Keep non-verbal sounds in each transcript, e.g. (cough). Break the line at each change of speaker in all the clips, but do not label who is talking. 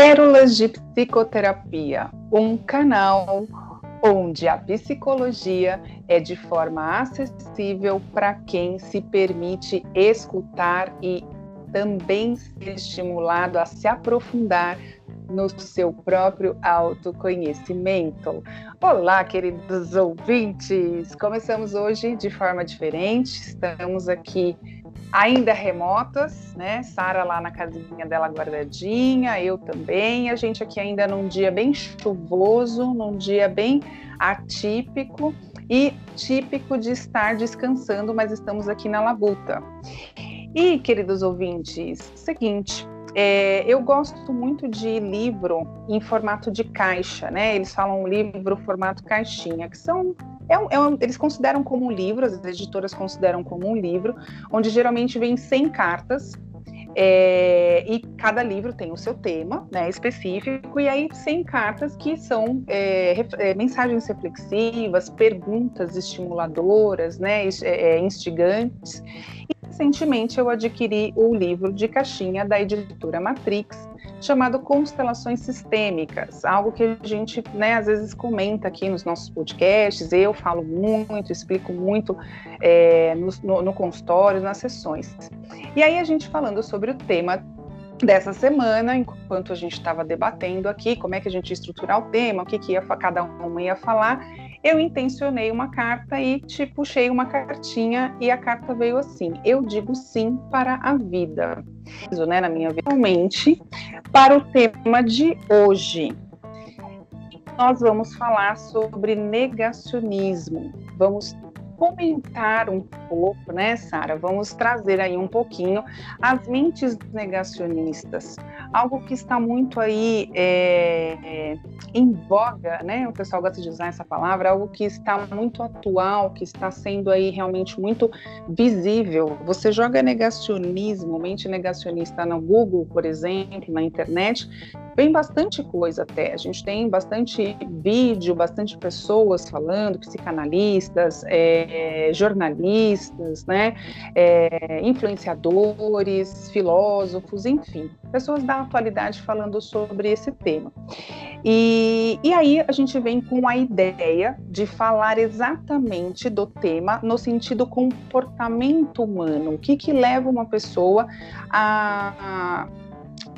Pérolas de Psicoterapia, um canal onde a psicologia é de forma acessível para quem se permite escutar e também ser estimulado a se aprofundar no seu próprio autoconhecimento. Olá, queridos ouvintes! Começamos hoje de forma diferente, estamos aqui ainda remotas, né? Sara lá na casinha dela guardadinha, eu também. A gente aqui ainda num dia bem chuvoso, num dia bem atípico e típico de estar descansando, mas estamos aqui na labuta. E, queridos ouvintes, seguinte, é, eu gosto muito de livro em formato de caixa, né? Eles falam livro formato caixinha, que são é um, é um, eles consideram como um livro, as editoras consideram como um livro, onde geralmente vem 100 cartas é, e cada livro tem o seu tema né, específico, e aí 100 cartas que são é, é, mensagens reflexivas, perguntas estimuladoras, né, é, instigantes. E recentemente eu adquiri o livro de caixinha da editora Matrix, chamado Constelações Sistêmicas, algo que a gente, né, às vezes comenta aqui nos nossos podcasts, eu falo muito, explico muito é, no, no, no consultório, nas sessões. E aí a gente falando sobre o tema dessa semana, enquanto a gente estava debatendo aqui como é que a gente ia estruturar o tema, o que, que ia, cada uma ia falar, eu intencionei uma carta e te puxei uma cartinha e a carta veio assim: Eu digo sim para a vida. Né, na minha vida, realmente, para o tema de hoje. Nós vamos falar sobre negacionismo. Vamos comentar um pouco, né, Sara? Vamos trazer aí um pouquinho as mentes negacionistas, algo que está muito aí é, é, em voga, né? O pessoal gosta de usar essa palavra, algo que está muito atual, que está sendo aí realmente muito visível. Você joga negacionismo, mente negacionista no Google, por exemplo, na internet, vem bastante coisa até. A gente tem bastante vídeo, bastante pessoas falando, psicanalistas, é, jornalistas, né, é, influenciadores, filósofos, enfim, pessoas da atualidade falando sobre esse tema. E, e aí a gente vem com a ideia de falar exatamente do tema no sentido comportamento humano. O que, que leva uma pessoa a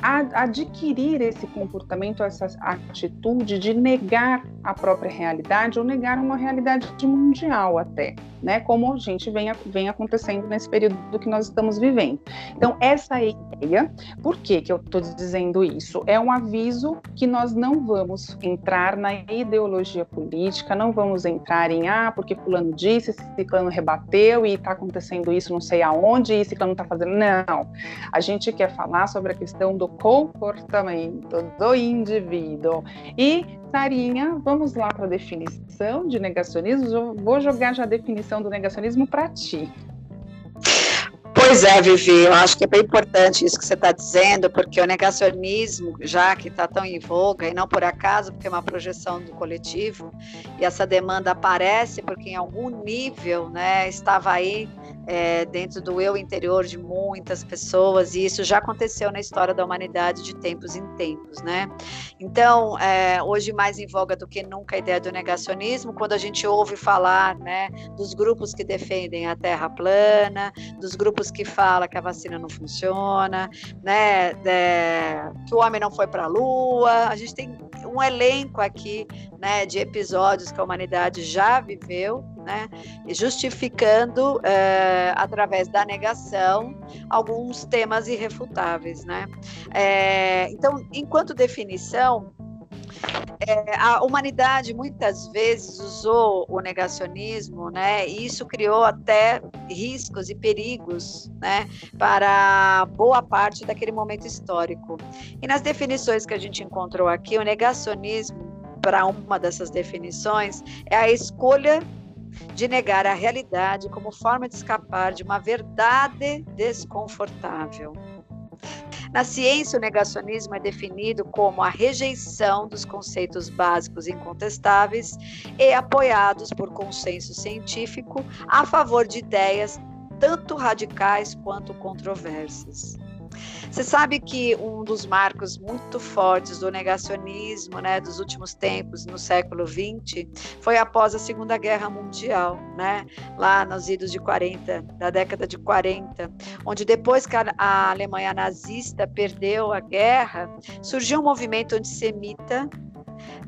adquirir esse comportamento, essa atitude de negar a própria realidade ou negar uma realidade mundial até né, como a gente vem, vem acontecendo nesse período que nós estamos vivendo. Então, essa é a ideia. Por que, que eu estou dizendo isso? É um aviso que nós não vamos entrar na ideologia política, não vamos entrar em, ah, porque fulano disse, ciclano rebateu e está acontecendo isso não sei aonde, e ciclano está fazendo. Não. A gente quer falar sobre a questão do comportamento do indivíduo. E Sarinha, vamos lá para a definição de negacionismo. Vou jogar já a definição do negacionismo para ti.
Pois é, Vivi, eu acho que é bem importante isso que você está dizendo, porque o negacionismo, já que está tão em voga, e não por acaso, porque é uma projeção do coletivo, e essa demanda aparece porque em algum nível né, estava aí é, dentro do eu interior de muitas pessoas, e isso já aconteceu na história da humanidade de tempos em tempos, né? Então, é, hoje mais em voga do que nunca a ideia do negacionismo, quando a gente ouve falar, né, dos grupos que defendem a Terra plana, dos grupos que falam que a vacina não funciona, né, é, que o homem não foi para a Lua, a gente tem um elenco aqui, né, de episódios que a humanidade já viveu, né, justificando é, através da negação alguns temas irrefutáveis, né. É, então, enquanto definição, é, a humanidade muitas vezes usou o negacionismo, né? E isso criou até riscos e perigos, né? Para boa parte daquele momento histórico. E nas definições que a gente encontrou aqui, o negacionismo, para uma dessas definições, é a escolha de negar a realidade como forma de escapar de uma verdade desconfortável. Na ciência, o negacionismo é definido como a rejeição dos conceitos básicos incontestáveis e apoiados por consenso científico a favor de ideias tanto radicais quanto controversas. Você sabe que um dos marcos muito fortes do negacionismo né, dos últimos tempos, no século XX, foi após a Segunda Guerra Mundial, né, lá nos idos de 40, da década de 40, onde depois que a Alemanha nazista perdeu a guerra, surgiu um movimento antissemita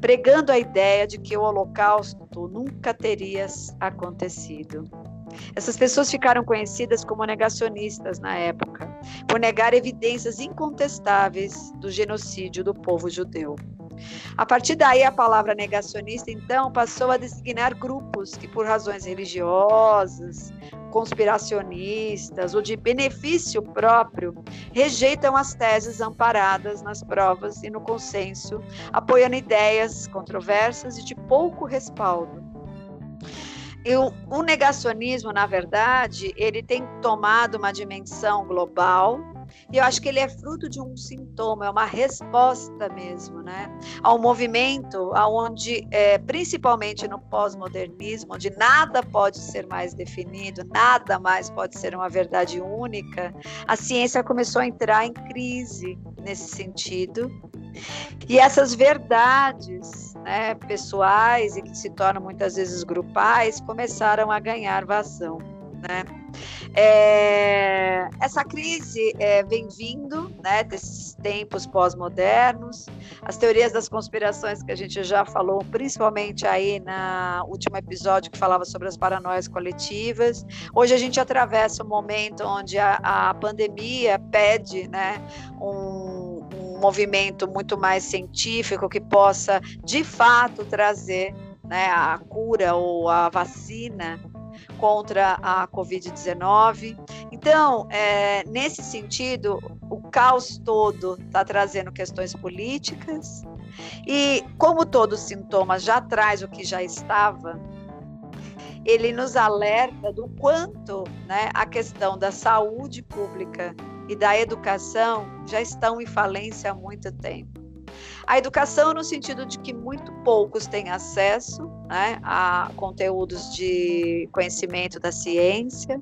pregando a ideia de que o Holocausto nunca teria acontecido. Essas pessoas ficaram conhecidas como negacionistas na época, por negar evidências incontestáveis do genocídio do povo judeu. A partir daí, a palavra negacionista, então, passou a designar grupos que, por razões religiosas, conspiracionistas ou de benefício próprio, rejeitam as teses amparadas nas provas e no consenso, apoiando ideias controversas e de pouco respaldo. E o, o negacionismo, na verdade, ele tem tomado uma dimensão global e eu acho que ele é fruto de um sintoma, é uma resposta mesmo, né? Ao movimento onde, é, principalmente no pós-modernismo, onde nada pode ser mais definido, nada mais pode ser uma verdade única, a ciência começou a entrar em crise nesse sentido. E essas verdades né, pessoais e que se tornam muitas vezes grupais começaram a ganhar vazão. Né? É, essa crise é, vem vindo né, desses tempos pós-modernos, as teorias das conspirações que a gente já falou, principalmente aí na último episódio que falava sobre as paranoias coletivas. Hoje a gente atravessa um momento onde a, a pandemia pede né, um, um movimento muito mais científico que possa, de fato, trazer né, a cura ou a vacina contra a Covid-19. Então, é, nesse sentido, o caos todo está trazendo questões políticas, e como todo sintoma já traz o que já estava, ele nos alerta do quanto né, a questão da saúde pública e da educação já estão em falência há muito tempo. A educação, no sentido de que muito poucos têm acesso né, a conteúdos de conhecimento da ciência,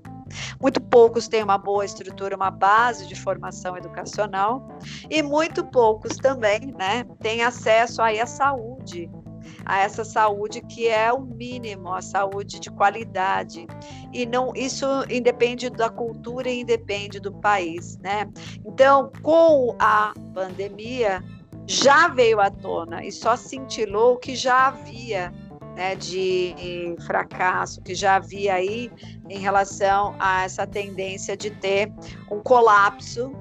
muito poucos têm uma boa estrutura, uma base de formação educacional, e muito poucos também né, têm acesso aí à saúde, a essa saúde que é o mínimo, a saúde de qualidade. E não isso independe da cultura e independe do país, né? Então, com a pandemia, já veio à tona e só cintilou o que já havia né, de fracasso, que já havia aí em relação a essa tendência de ter um colapso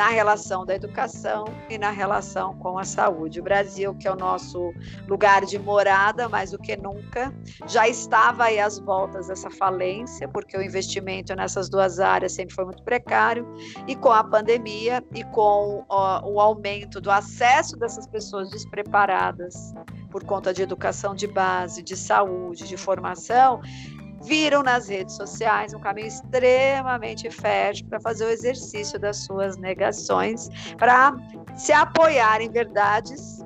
na relação da educação e na relação com a saúde. O Brasil, que é o nosso lugar de morada, mais do que nunca, já estava aí às voltas dessa falência, porque o investimento nessas duas áreas sempre foi muito precário, e com a pandemia e com ó, o aumento do acesso dessas pessoas despreparadas por conta de educação de base, de saúde, de formação, viram nas redes sociais um caminho extremamente fértil para fazer o exercício das suas negações, para se apoiar em verdades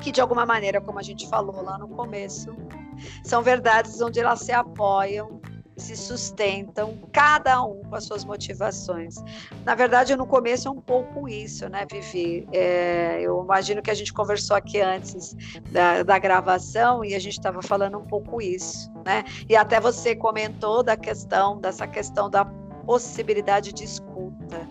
que, de alguma maneira, como a gente falou lá no começo, são verdades onde elas se apoiam se sustentam, cada um com as suas motivações. Na verdade, no começo é um pouco isso, né, Vivi? É, eu imagino que a gente conversou aqui antes da, da gravação e a gente estava falando um pouco isso, né? E até você comentou da questão, dessa questão da possibilidade de escuta.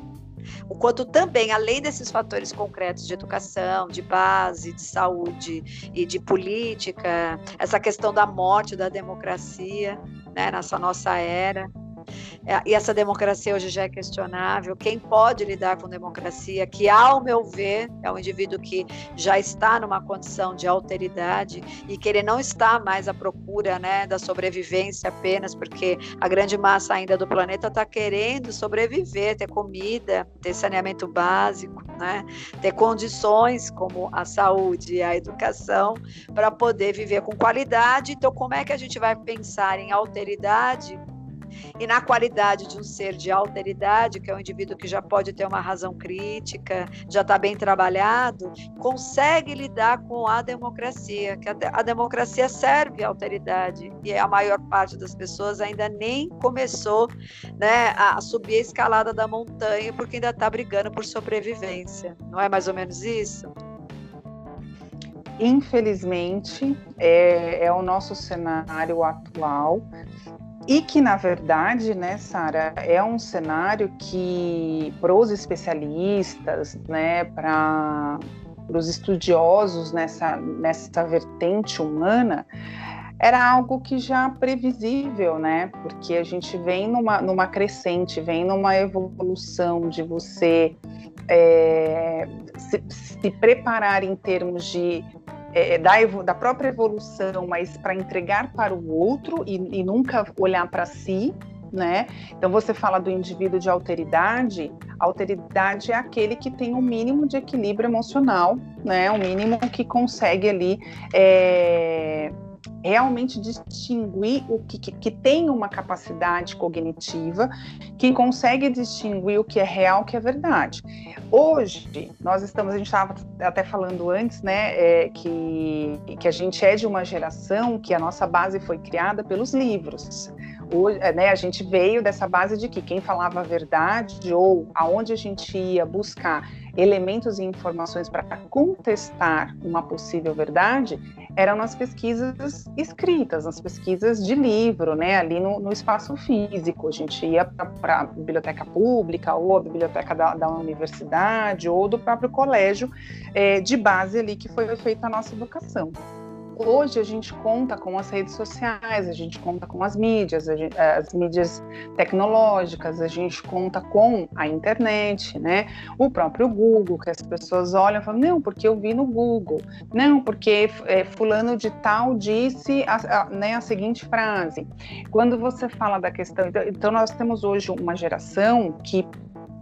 O quanto também, além desses fatores concretos de educação, de base, de saúde e de política, essa questão da morte da democracia, né, nessa nossa era. É, e essa democracia hoje já é questionável. Quem pode lidar com democracia, que, ao meu ver, é um indivíduo que já está numa condição de alteridade e que ele não está mais à procura né, da sobrevivência apenas, porque a grande massa ainda do planeta está querendo sobreviver, ter comida, ter saneamento básico, né, ter condições como a saúde e a educação para poder viver com qualidade. Então, como é que a gente vai pensar em alteridade? E na qualidade de um ser de alteridade, que é um indivíduo que já pode ter uma razão crítica, já está bem trabalhado, consegue lidar com a democracia, que a, a democracia serve à alteridade e a maior parte das pessoas ainda nem começou né, a subir a escalada da montanha porque ainda está brigando por sobrevivência. Não é mais ou menos isso?
Infelizmente, é, é o nosso cenário atual e que, na verdade, né, Sara, é um cenário que, para os especialistas, né, para os estudiosos nessa, nessa vertente humana, era algo que já previsível, né? Porque a gente vem numa, numa crescente, vem numa evolução de você é, se, se, preparar em termos de é, da, da, própria evolução, mas para entregar para o outro e, e nunca olhar para si, né? Então você fala do indivíduo de alteridade, alteridade é aquele que tem um mínimo de equilíbrio emocional, né? O mínimo que consegue ali é, realmente distinguir o que, que, que, tem uma capacidade cognitiva, que consegue distinguir o que é real, o que é verdade. Hoje, nós estamos, a gente estava até falando antes, né, é, que, que a gente é de uma geração que a nossa base foi criada pelos livros. É, né, a gente veio dessa base de que quem falava a verdade ou aonde a gente ia buscar elementos e informações para contestar uma possível verdade eram nas pesquisas escritas, nas pesquisas de livro, né, ali no, no espaço físico. A gente ia para a biblioteca pública ou a biblioteca da, da universidade ou do próprio colégio é, de base ali que foi feita a nossa educação. Hoje a gente conta com as redes sociais, a gente conta com as mídias, gente, as mídias tecnológicas, a gente conta com a internet, né? O próprio Google, que as pessoas olham e falam, não, porque eu vi no Google, não, porque é, fulano de tal disse a, a, né, a seguinte frase. Quando você fala da questão, então, então nós temos hoje uma geração que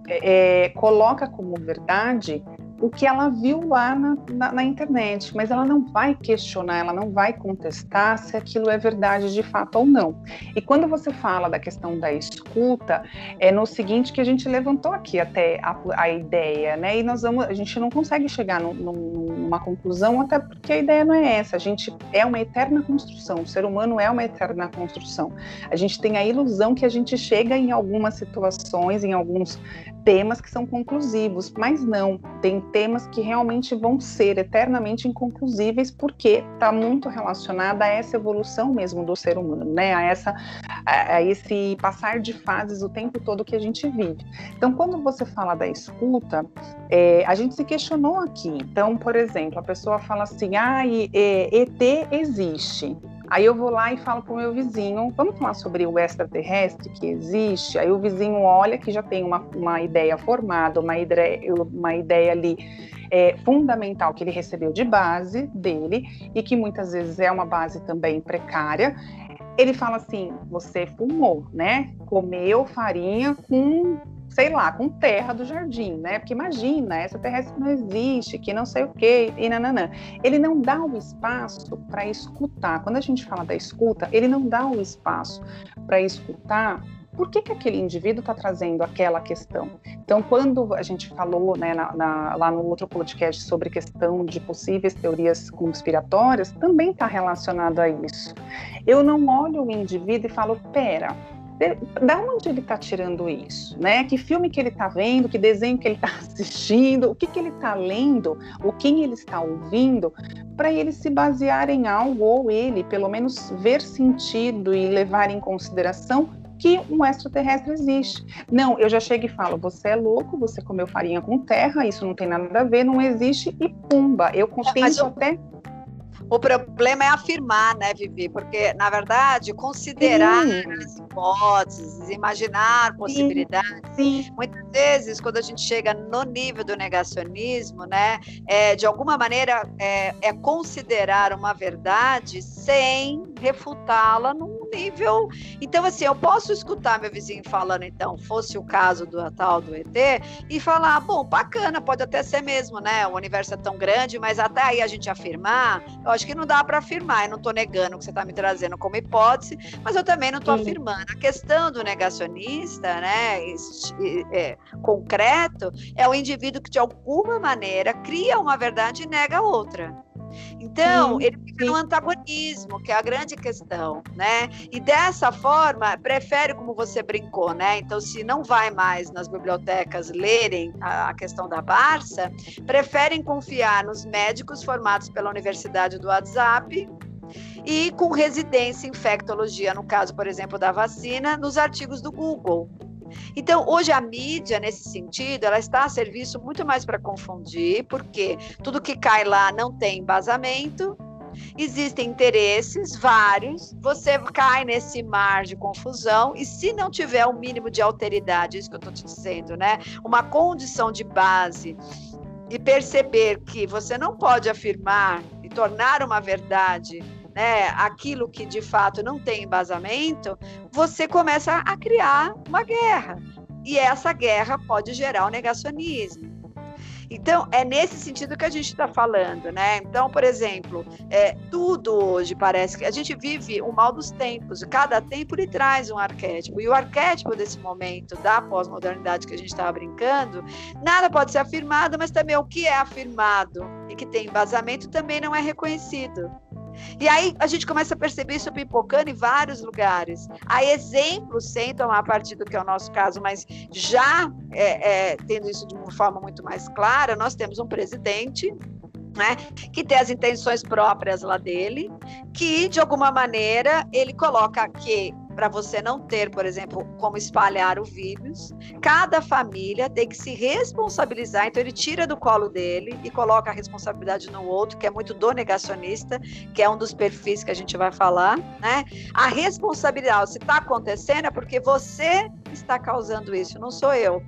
é, coloca como verdade o que ela viu lá na, na, na, internet, mas ela não vai questionar, ela não vai contestar se aquilo é verdade de fato ou não. E quando você fala da questão da escuta, é no seguinte que a gente levantou aqui até a, a ideia, né? E nós vamos, a gente não consegue chegar no, no, numa conclusão, até porque a ideia não é essa. A gente é uma eterna construção, o ser humano é uma eterna construção. A gente tem a ilusão que a gente chega em algumas situações, em alguns temas que são conclusivos, mas não, tem temas que realmente vão ser eternamente inconclusíveis porque está muito relacionada a essa evolução mesmo do ser humano, né? A essa a, esse passar de fases o tempo todo que a gente vive. Então, quando você fala da escuta, é, a gente se questionou aqui. Então, por exemplo, a pessoa fala assim: ah, e, e, ET existe. Aí eu vou lá e falo para o meu vizinho, vamos falar sobre o extraterrestre que existe? Aí o vizinho olha que já tem uma, uma ideia formada, uma ideia, uma ideia ali é, fundamental que ele recebeu de base dele e que muitas vezes é uma base também precária. Ele fala assim: você fumou, né? Comeu farinha com sei lá, com terra do jardim, né? Porque imagina, essa terrestre não existe, que não sei o quê, e nananã. Ele não dá o espaço para escutar. Quando a gente fala da escuta, ele não dá o espaço para escutar por que, que aquele indivíduo está trazendo aquela questão. Então, quando a gente falou né, na, na, lá no outro podcast sobre questão de possíveis teorias conspiratórias, também está relacionado a isso. Eu não olho o indivíduo e falo, pera, da onde ele está tirando isso, né? Que filme que ele está vendo, que desenho que ele está (laughs) assistindo, o que, que ele está lendo, ou quem ele está ouvindo, para ele se basear em algo ou ele, pelo menos, ver sentido e levar em consideração que um extraterrestre existe. Não, eu já chego e falo: você é louco, você comeu farinha com terra, isso não tem nada a ver, não existe, e pumba, eu é, penso eu... até
o problema é afirmar, né, Vivi? Porque, na verdade, considerar as hipóteses, imaginar possibilidades. Sim. Sim. Muitas vezes, quando a gente chega no nível do negacionismo, né, é, de alguma maneira é, é considerar uma verdade sem refutá-la num nível. Então, assim, eu posso escutar meu vizinho falando, então, fosse o caso do tal do ET, e falar, bom, bacana, pode até ser mesmo, né? O universo é tão grande, mas até aí a gente afirmar, acho que não dá para afirmar. Eu não estou negando o que você está me trazendo como hipótese, mas eu também não estou afirmando. A questão do negacionista, né, é, concreto, é o indivíduo que de alguma maneira cria uma verdade e nega outra. Então, ele fica no antagonismo, que é a grande questão, né? E dessa forma, prefere, como você brincou, né? Então, se não vai mais nas bibliotecas lerem a, a questão da Barça, preferem confiar nos médicos formados pela Universidade do WhatsApp e com residência em infectologia, no caso, por exemplo, da vacina, nos artigos do Google. Então, hoje a mídia, nesse sentido, ela está a serviço muito mais para confundir, porque tudo que cai lá não tem embasamento, existem interesses vários, você cai nesse mar de confusão, e se não tiver o um mínimo de alteridade, isso que eu estou te dizendo, né? Uma condição de base e perceber que você não pode afirmar e tornar uma verdade né, aquilo que de fato não tem embasamento, você começa a criar uma guerra. E essa guerra pode gerar o negacionismo. Então, é nesse sentido que a gente está falando, né? Então, por exemplo, é, tudo hoje parece que a gente vive o mal dos tempos, cada tempo lhe traz um arquétipo. E o arquétipo desse momento da pós-modernidade que a gente estava brincando, nada pode ser afirmado, mas também o que é afirmado e que tem embasamento também não é reconhecido. E aí a gente começa a perceber isso pipocando em vários lugares. Há exemplos, sem tomar partido, que é o nosso caso, mas já é, é, tendo isso de uma forma muito mais clara, nós temos um presidente né, que tem as intenções próprias lá dele, que de alguma maneira ele coloca que para você não ter, por exemplo, como espalhar o vírus, cada família tem que se responsabilizar. Então, ele tira do colo dele e coloca a responsabilidade no outro, que é muito do negacionista, que é um dos perfis que a gente vai falar, né? A responsabilidade, se está acontecendo, é porque você está causando isso, não sou eu.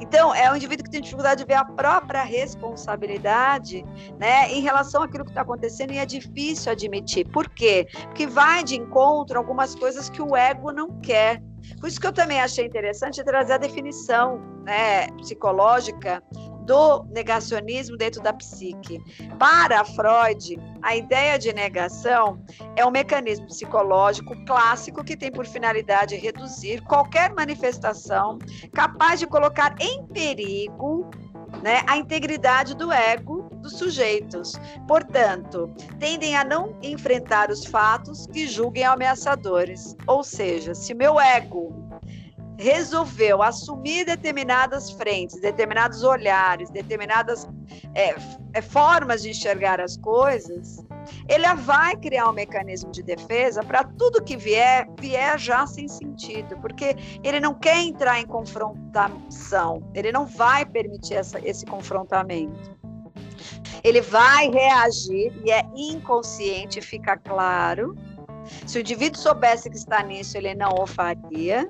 Então, é um indivíduo que tem dificuldade de ver a própria responsabilidade né, em relação àquilo que está acontecendo e é difícil admitir. Por quê? Porque vai de encontro algumas coisas que o ego não quer. Por isso que eu também achei interessante trazer a definição né, psicológica do negacionismo dentro da psique. Para Freud, a ideia de negação é um mecanismo psicológico clássico que tem por finalidade reduzir qualquer manifestação capaz de colocar em perigo né, a integridade do ego dos sujeitos. Portanto, tendem a não enfrentar os fatos que julguem ameaçadores. Ou seja, se meu ego resolveu assumir determinadas frentes, determinados olhares, determinadas é, é, formas de enxergar as coisas, ele vai criar um mecanismo de defesa para tudo que vier, vier já sem sentido, porque ele não quer entrar em confrontação, ele não vai permitir essa, esse confrontamento. Ele vai reagir e é inconsciente, fica claro. Se o indivíduo soubesse que está nisso, ele não o faria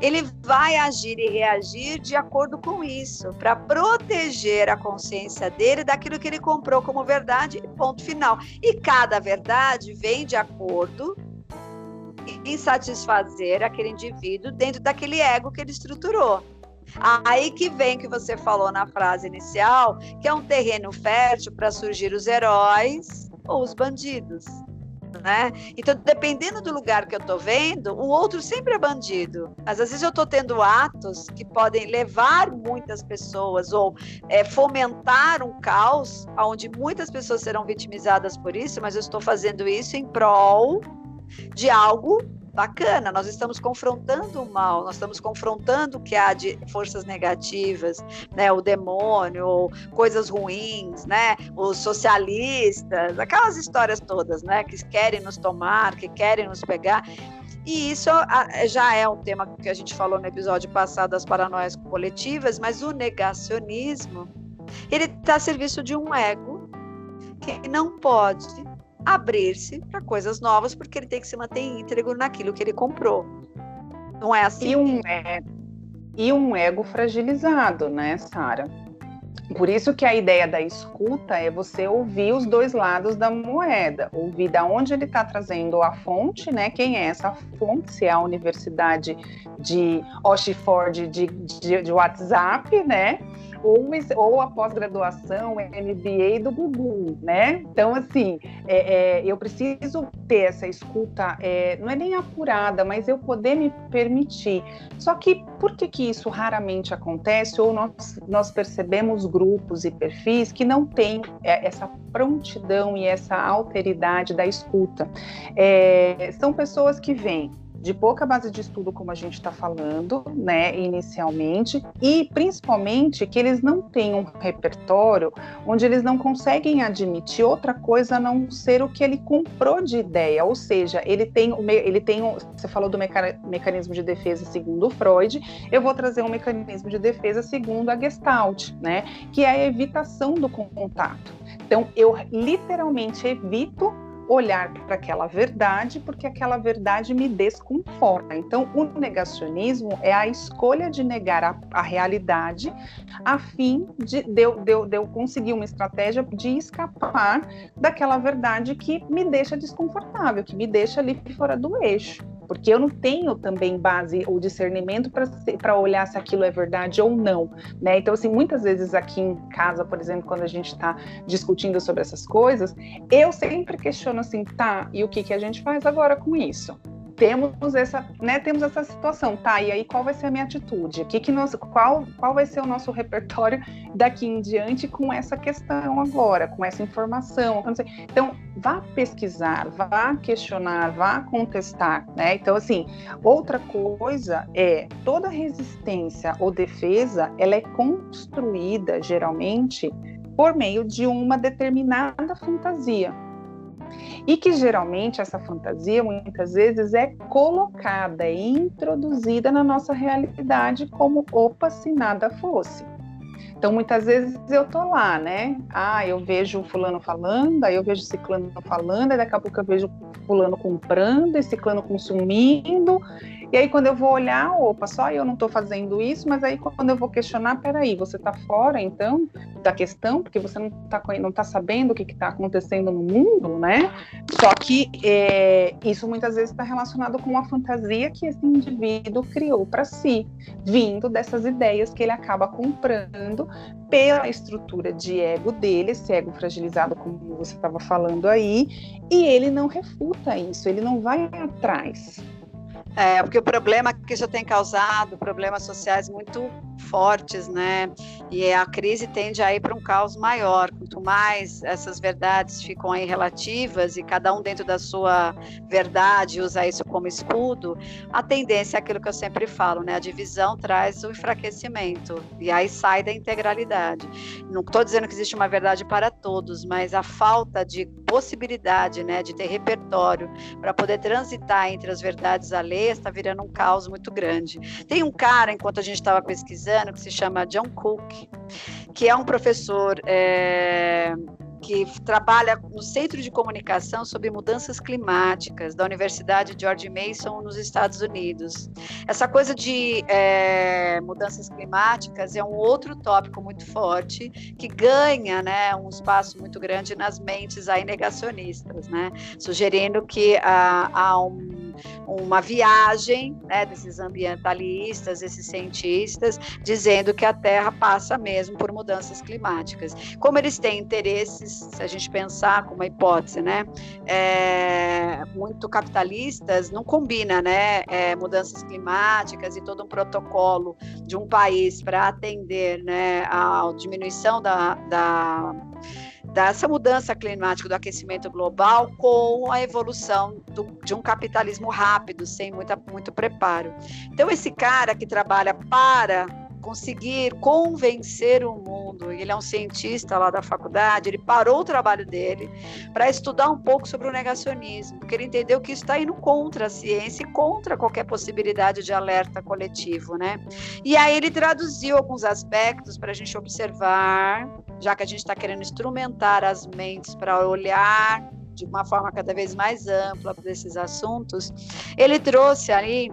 ele vai agir e reagir de acordo com isso, para proteger a consciência dele daquilo que ele comprou como verdade, ponto final. E cada verdade vem de acordo em satisfazer aquele indivíduo dentro daquele ego que ele estruturou. Aí que vem que você falou na frase inicial, que é um terreno fértil para surgir os heróis ou os bandidos né? Então, dependendo do lugar que eu estou vendo, o outro sempre é bandido. Mas às vezes eu estou tendo atos que podem levar muitas pessoas ou é, fomentar um caos, onde muitas pessoas serão vitimizadas por isso, mas eu estou fazendo isso em prol de algo bacana, nós estamos confrontando o mal, nós estamos confrontando o que há de forças negativas, né, o demônio, coisas ruins, né, os socialistas, aquelas histórias todas, né, que querem nos tomar, que querem nos pegar. E isso já é um tema que a gente falou no episódio passado das paranoias coletivas, mas o negacionismo, ele está a serviço de um ego que não pode abrir-se para coisas novas, porque ele tem que se manter íntegro naquilo que ele comprou. Não é assim?
E um, é, e um ego fragilizado, né, Sara? Por isso que a ideia da escuta é você ouvir os dois lados da moeda, ouvir da onde ele está trazendo a fonte, né? Quem é essa fonte? Se é a Universidade de Oxford de, de, de WhatsApp, né? ou, ou a pós-graduação, MBA do Google, né? Então, assim, é, é, eu preciso ter essa escuta, é, não é nem apurada, mas eu poder me permitir. Só que por que, que isso raramente acontece? Ou nós, nós percebemos grupos e perfis que não têm é, essa prontidão e essa alteridade da escuta. É, são pessoas que vêm de pouca base de estudo, como a gente está falando, né, inicialmente, e principalmente que eles não têm um repertório onde eles não conseguem admitir outra coisa a não ser o que ele comprou de ideia, ou seja, ele tem, ele tem você falou do mecanismo de defesa segundo Freud, eu vou trazer um mecanismo de defesa segundo a Gestalt, né, que é a evitação do contato. Então, eu literalmente evito olhar para aquela verdade, porque aquela verdade me desconforta. Então, o negacionismo é a escolha de negar a, a realidade a fim de, de, de, de eu conseguir uma estratégia de escapar daquela verdade que me deixa desconfortável, que me deixa ali fora do eixo porque eu não tenho também base ou discernimento para olhar se aquilo é verdade ou não, né? Então, assim, muitas vezes aqui em casa, por exemplo, quando a gente está discutindo sobre essas coisas, eu sempre questiono assim, tá, e o que, que a gente faz agora com isso? Temos essa, né, temos essa situação, tá? E aí qual vai ser a minha atitude? Que que nós, qual, qual vai ser o nosso (laughs) repertório daqui em diante com essa questão agora, com essa informação? Então, vá pesquisar, vá questionar, vá contestar, né? Então, assim, outra coisa é toda resistência ou defesa, ela é construída geralmente por meio de uma determinada fantasia e que geralmente essa fantasia muitas vezes é colocada, é introduzida na nossa realidade como opa, se nada fosse. Então, muitas vezes eu tô lá, né? Ah, eu vejo fulano falando, aí eu vejo ciclano falando, aí daqui a pouco eu vejo fulano comprando e ciclano consumindo, e aí, quando eu vou olhar, opa, só eu não estou fazendo isso, mas aí quando eu vou questionar, peraí, você está fora, então, da questão, porque você não está não tá sabendo o que está acontecendo no mundo, né? Só que é, isso muitas vezes está relacionado com uma fantasia que esse indivíduo criou para si, vindo dessas ideias que ele acaba comprando pela estrutura de ego dele, esse ego fragilizado, como você estava falando aí, e ele não refuta isso, ele não vai atrás.
É, porque o problema que isso tem causado, problemas sociais muito fortes, né? E a crise tende a ir para um caos maior. Quanto mais essas verdades ficam aí relativas e cada um dentro da sua verdade usa isso como escudo, a tendência é aquilo que eu sempre falo, né? A divisão traz o enfraquecimento e aí sai da integralidade. Não estou dizendo que existe uma verdade para todos, mas a falta de possibilidade, né, de ter repertório para poder transitar entre as verdades alheias está virando um caos muito grande. Tem um cara, enquanto a gente estava pesquisando, que se chama John Cook, que é um professor é, que trabalha no Centro de Comunicação sobre Mudanças Climáticas da Universidade George Mason nos Estados Unidos. Essa coisa de é, mudanças climáticas é um outro tópico muito forte que ganha, né, um espaço muito grande nas mentes aí negacionistas, né, sugerindo que há, há um uma viagem né, desses ambientalistas, esses cientistas, dizendo que a Terra passa mesmo por mudanças climáticas. Como eles têm interesses, se a gente pensar como uma hipótese, né, é, muito capitalistas, não combina, né, é, mudanças climáticas e todo um protocolo de um país para atender, né, a diminuição da, da dessa mudança climática do aquecimento global com a evolução do, de um capitalismo rápido, sem muita, muito preparo. Então, esse cara que trabalha para conseguir convencer o mundo. Ele é um cientista lá da faculdade, ele parou o trabalho dele para estudar um pouco sobre o negacionismo, porque ele entendeu que isso está indo contra a ciência e contra qualquer possibilidade de alerta coletivo, né? E aí ele traduziu alguns aspectos para a gente observar, já que a gente está querendo instrumentar as mentes para olhar de uma forma cada vez mais ampla para esses assuntos, ele trouxe ali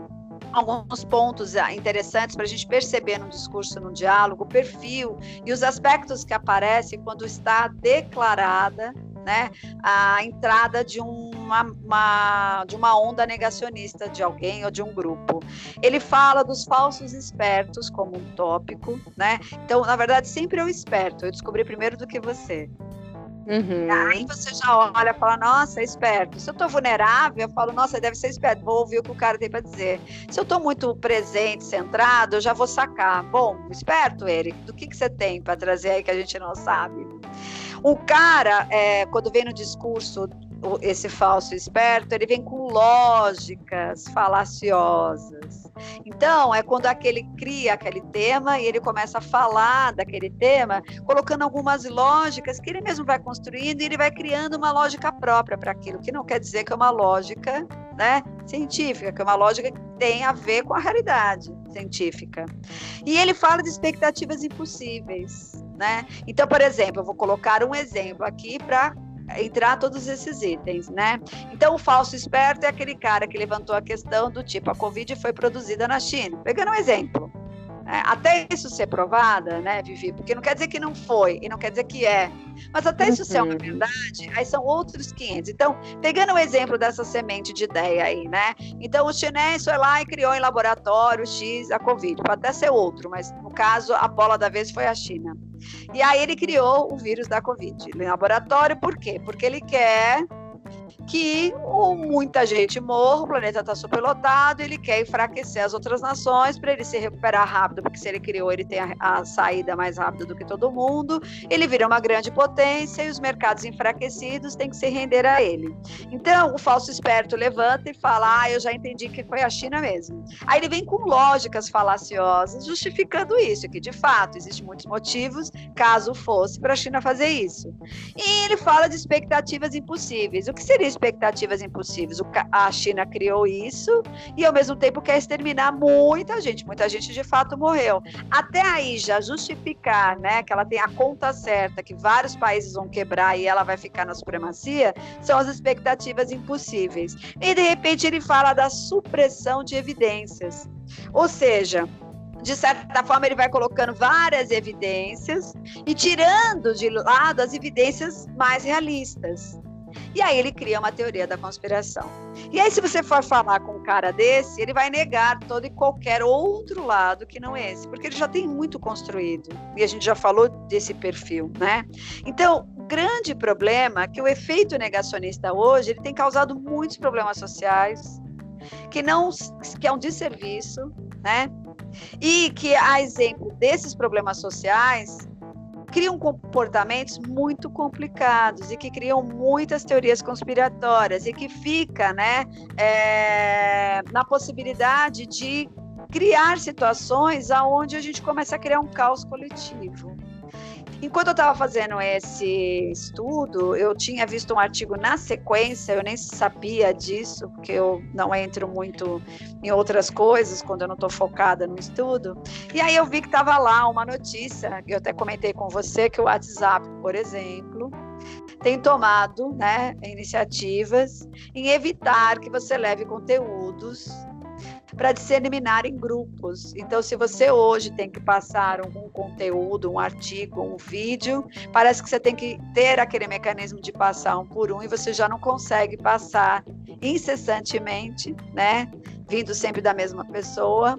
alguns pontos ah, interessantes para a gente perceber no discurso, no diálogo, o perfil e os aspectos que aparecem quando está declarada né, a entrada de uma, uma, de uma onda negacionista de alguém ou de um grupo. Ele fala dos falsos espertos como um tópico, né? Então, na verdade, sempre eu esperto. Eu descobri primeiro do que você. Uhum. Aí você já olha e fala, nossa, é esperto. Se eu estou vulnerável, eu falo, nossa, deve ser esperto, vou ouvir o que o cara tem para dizer. Se eu estou muito presente, centrado, eu já vou sacar. Bom, esperto, Eric, do que, que você tem para trazer aí que a gente não sabe? O cara, é, quando vem no discurso esse falso esperto, ele vem com lógicas falaciosas. Então, é quando aquele cria aquele tema e ele começa a falar daquele tema, colocando algumas lógicas que ele mesmo vai construindo e ele vai criando uma lógica própria para aquilo, que não quer dizer que é uma lógica né, científica, que é uma lógica que tem a ver com a realidade científica. E ele fala de expectativas impossíveis, né? Então, por exemplo, eu vou colocar um exemplo aqui para entrar todos esses itens, né? Então, o falso esperto é aquele cara que levantou a questão do tipo, a Covid foi produzida na China. Pegando um exemplo. Né? Até isso ser provada, né, Vivi? Porque não quer dizer que não foi e não quer dizer que é. Mas até isso ser uma uhum. verdade, aí são outros 500. Então, pegando o exemplo dessa semente de ideia aí, né? Então, o chinês foi lá e criou em laboratório X a Covid. Pode até ser outro, mas no caso, a bola da vez foi a China. E aí ele criou o vírus da Covid em laboratório, por quê? Porque ele quer que muita gente morra, o planeta está superlotado, ele quer enfraquecer as outras nações para ele se recuperar rápido, porque se ele criou, ele tem a, a, saída mais rápida do que todo mundo, ele vira uma grande potência e os mercados enfraquecidos têm que se render a ele. Então, o falso esperto levanta e fala: Ah, eu já entendi que foi a China mesmo. Aí ele vem com lógicas falaciosas justificando isso, que de fato existem muitos motivos, caso fosse, para a China fazer isso. E ele fala de expectativas impossíveis. O que seria expectativas impossíveis. A China criou isso e, ao mesmo tempo, quer exterminar muita gente. Muita gente, de fato, morreu. Até aí, já justificar né, que ela tem a conta certa, que vários países vão quebrar e ela vai ficar na supremacia, são as expectativas impossíveis. E, de repente, ele fala da supressão de evidências. Ou seja, de certa forma, ele vai colocando várias evidências e tirando de lado as evidências mais realistas. E aí ele cria uma teoria da conspiração. E aí, se você for falar com um cara desse, ele vai negar todo e qualquer outro lado que não esse, porque ele já tem muito construído. E a gente já falou desse perfil, né? Então, o grande problema é que o efeito negacionista hoje ele tem causado muitos problemas sociais, que não que é um desserviço, né? E que a exemplo desses problemas sociais, criam comportamentos muito complicados e que criam muitas teorias conspiratórias e que fica né, é, na possibilidade de criar situações aonde a gente começa a criar um caos coletivo. Enquanto eu estava fazendo esse estudo, eu tinha visto um artigo na sequência, eu nem sabia disso, porque eu não entro muito em outras coisas quando eu não estou focada no estudo. E aí eu vi que estava lá uma notícia, eu até comentei com você que o WhatsApp, por exemplo, tem tomado né, iniciativas em evitar que você leve conteúdos para disseminar em grupos. Então, se você hoje tem que passar um conteúdo, um artigo, um vídeo, parece que você tem que ter aquele mecanismo de passar um por um e você já não consegue passar incessantemente, né? Vindo sempre da mesma pessoa,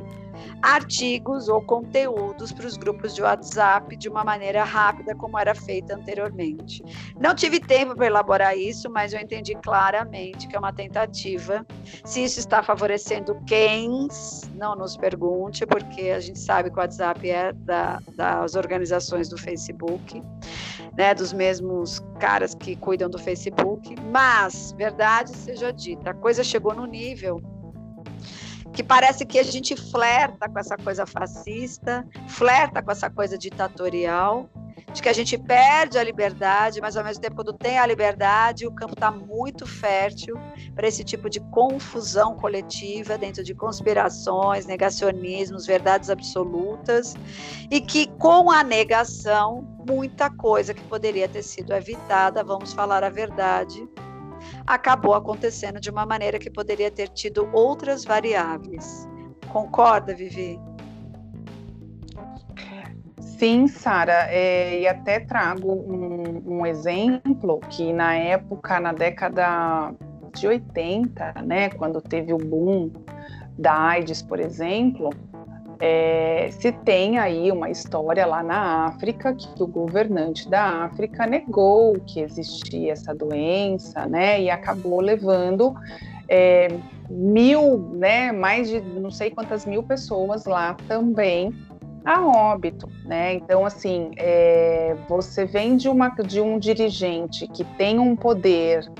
artigos ou conteúdos para os grupos de WhatsApp de uma maneira rápida, como era feita anteriormente. Não tive tempo para elaborar isso, mas eu entendi claramente que é uma tentativa. Se isso está favorecendo quem, não nos pergunte, porque a gente sabe que o WhatsApp é da, das organizações do Facebook, né, dos mesmos caras que cuidam do Facebook, mas, verdade seja dita, a coisa chegou no nível que parece que a gente flerta com essa coisa fascista, flerta com essa coisa ditatorial, de que a gente perde a liberdade, mas ao mesmo tempo, quando tem a liberdade, o campo está muito fértil para esse tipo de confusão coletiva dentro de conspirações, negacionismos, verdades absolutas, e que com a negação, muita coisa que poderia ter sido evitada, vamos falar a verdade, acabou acontecendo de uma maneira que poderia ter tido outras variáveis. Concorda, Vivi?
Sim, Sara, é, e até trago um, um, exemplo que na época, na década de 80, né, quando teve o boom da AIDS, por exemplo, é, se tem aí uma história lá na África que o governante da África negou que existia essa doença, né, e acabou levando é, mil, né, mais de não sei quantas mil pessoas lá também a óbito, né? Então, assim, é, você vem de, uma, de um dirigente que tem um poder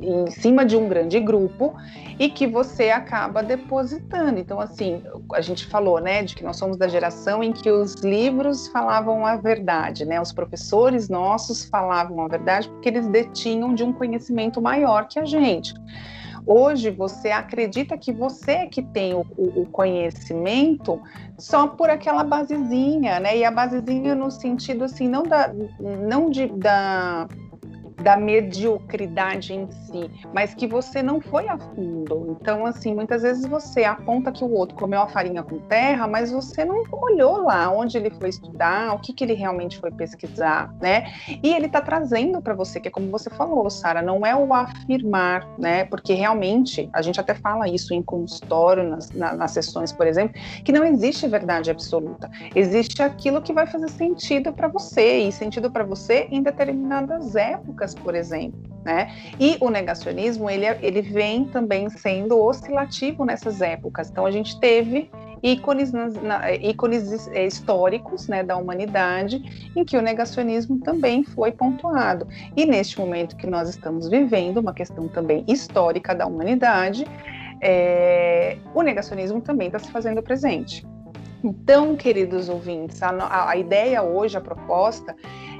em cima de um grande grupo e que você acaba depositando. Então, assim, a gente falou, né, de que nós somos da geração em que os livros falavam a verdade, né? Os professores nossos falavam a verdade porque eles detinham de um conhecimento maior que a gente. Hoje você acredita que você é que tem o, o, conhecimento só por aquela basezinha, né? E a basezinha no sentido assim, não da, não de, da da mediocridade em si, mas que você não foi a fundo. Então, assim, muitas vezes você aponta que o outro comeu a farinha com terra, mas você não olhou lá onde ele foi estudar, o que, que ele realmente foi pesquisar, né? E ele está trazendo para você, que é como você falou, Sara, não é o afirmar, né? Porque realmente, a gente até fala isso em consultório, nas, nas sessões, por exemplo, que não existe verdade absoluta. Existe aquilo que vai fazer sentido para você, e sentido para você em determinadas épocas por exemplo, né? E o negacionismo, ele, é, ele vem também sendo oscilativo nessas épocas. Então, a gente teve ícones, na, ícones é, históricos né, da humanidade em que o negacionismo também foi pontuado. E neste momento que nós estamos vivendo, uma questão também histórica da humanidade, é, o negacionismo também está se fazendo presente. Então, queridos ouvintes, a, a ideia hoje, a proposta,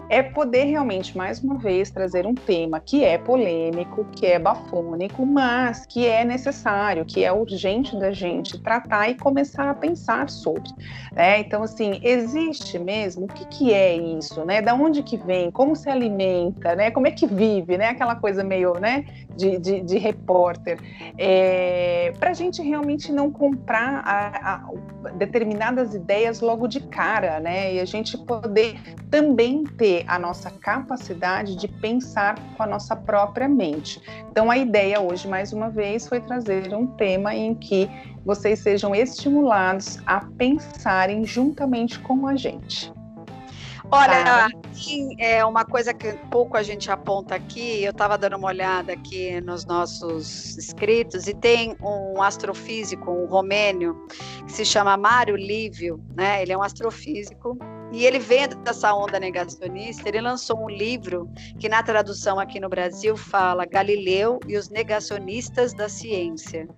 é poder realmente, mais uma vez, trazer um tema que é polêmico, que é bafônico, mas que é necessário, que é urgente da gente tratar e começar a pensar sobre. Né? Então, assim, existe mesmo? O que, que é isso? Né? Da onde que vem? Como se alimenta? Né? Como é que vive? Né? Aquela coisa meio né? de, de, de repórter. É, Para a gente realmente não comprar a, a determinadas ideias logo de cara, né? E a gente poder também ter a nossa capacidade de pensar com a nossa própria mente. Então, a ideia hoje, mais uma vez, foi trazer um tema em que vocês sejam estimulados a pensarem juntamente com a gente.
Olha, é uma coisa que pouco a gente aponta aqui, eu estava dando uma olhada aqui nos nossos escritos, e tem um astrofísico, um romênio, que se chama Mário Lívio, né? Ele é um astrofísico e ele vendo dessa onda negacionista, ele lançou um livro que na tradução aqui no Brasil fala Galileu e os negacionistas da ciência,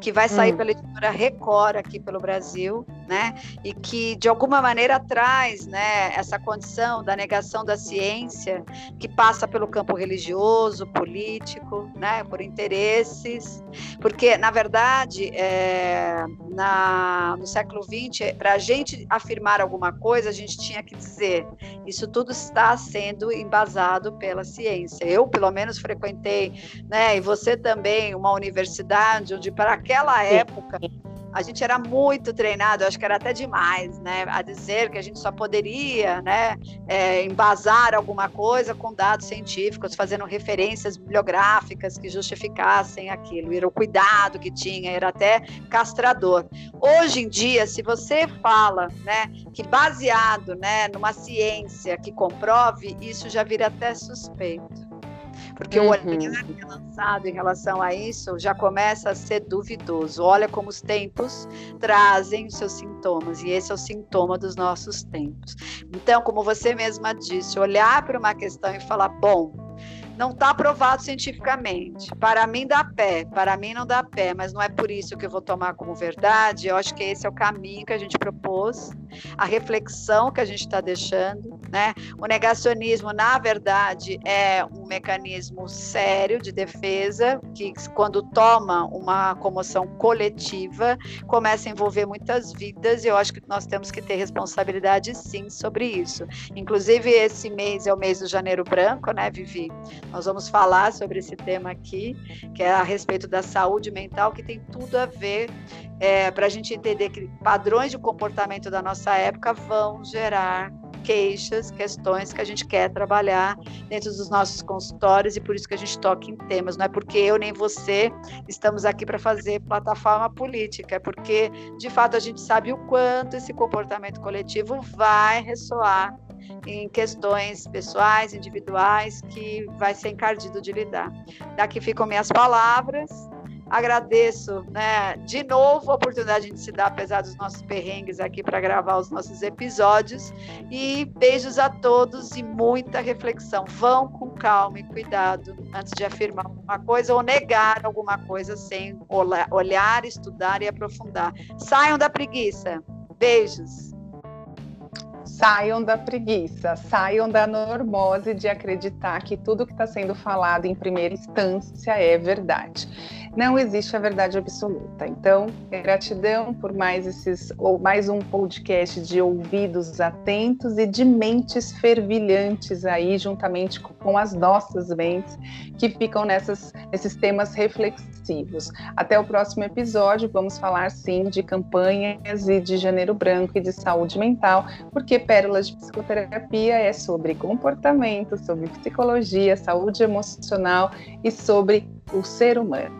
que vai sair hum. pela editora Record aqui pelo Brasil, né? E que de alguma maneira traz, né, essa condição da negação da ciência que passa pelo campo religioso, político, né, por interesses, porque na verdade é, na, no século XX, para a gente afirmar alguma coisa, a gente tinha que dizer. Isso tudo está sendo embasado pela ciência. Eu, pelo menos, frequentei, né, e você também, uma universidade onde, para aquela época, a gente era muito treinado, acho que era até demais, né, a dizer que a gente só poderia, né, é, embasar alguma coisa com dados científicos, fazendo referências bibliográficas que justificassem aquilo. Era o cuidado que tinha, era até castrador. Hoje em dia, se você fala, né, que baseado, né, numa ciência que comprove, isso já vira até suspeito. Porque uhum. o olhar que é lançado em relação a isso já começa a ser duvidoso. Olha como os tempos trazem os seus sintomas, e esse é o sintoma dos nossos tempos. Então, como você mesma disse, olhar para uma questão e falar: bom, não está provado cientificamente. Para mim dá pé, para mim não dá pé, mas não é por isso que eu vou tomar como verdade. Eu acho que esse é o caminho que a gente propôs, a reflexão que a gente está deixando, né? O negacionismo, na verdade, é um mecanismo sério de defesa, que quando toma uma comoção coletiva, começa a envolver muitas vidas, e eu acho que nós temos que ter responsabilidade sim sobre isso. Inclusive, esse mês é o mês do Janeiro Branco, né, Vivi? Nós vamos falar sobre esse tema aqui, que é a respeito da saúde mental, que tem tudo a ver é, para a gente entender que padrões de comportamento da nossa época vão gerar queixas, questões que a gente quer trabalhar dentro dos nossos consultórios e por isso que a gente toca em temas. Não é porque eu nem você estamos aqui para fazer plataforma política, é porque de fato a gente sabe o quanto esse comportamento coletivo vai ressoar em questões pessoais, individuais, que vai ser encardido de lidar. Daqui ficam minhas palavras Agradeço, né, de novo a oportunidade de se dar, apesar dos nossos perrengues aqui para gravar os nossos episódios. E beijos a todos e muita reflexão. Vão com calma e cuidado antes de afirmar alguma coisa ou negar alguma coisa sem olhar, estudar e aprofundar. Saiam da preguiça. Beijos.
Saiam da preguiça, saiam da normose de acreditar que tudo que está sendo falado em primeira instância é verdade não existe a verdade absoluta. Então, gratidão por mais esses ou mais um podcast de ouvidos atentos e de mentes fervilhantes aí, juntamente com as nossas mentes que ficam nessas, nesses temas reflexivos. Até o próximo episódio, vamos falar sim de campanhas e de janeiro branco e de saúde mental, porque Pérolas de Psicoterapia é sobre comportamento, sobre psicologia, saúde emocional e sobre o ser humano.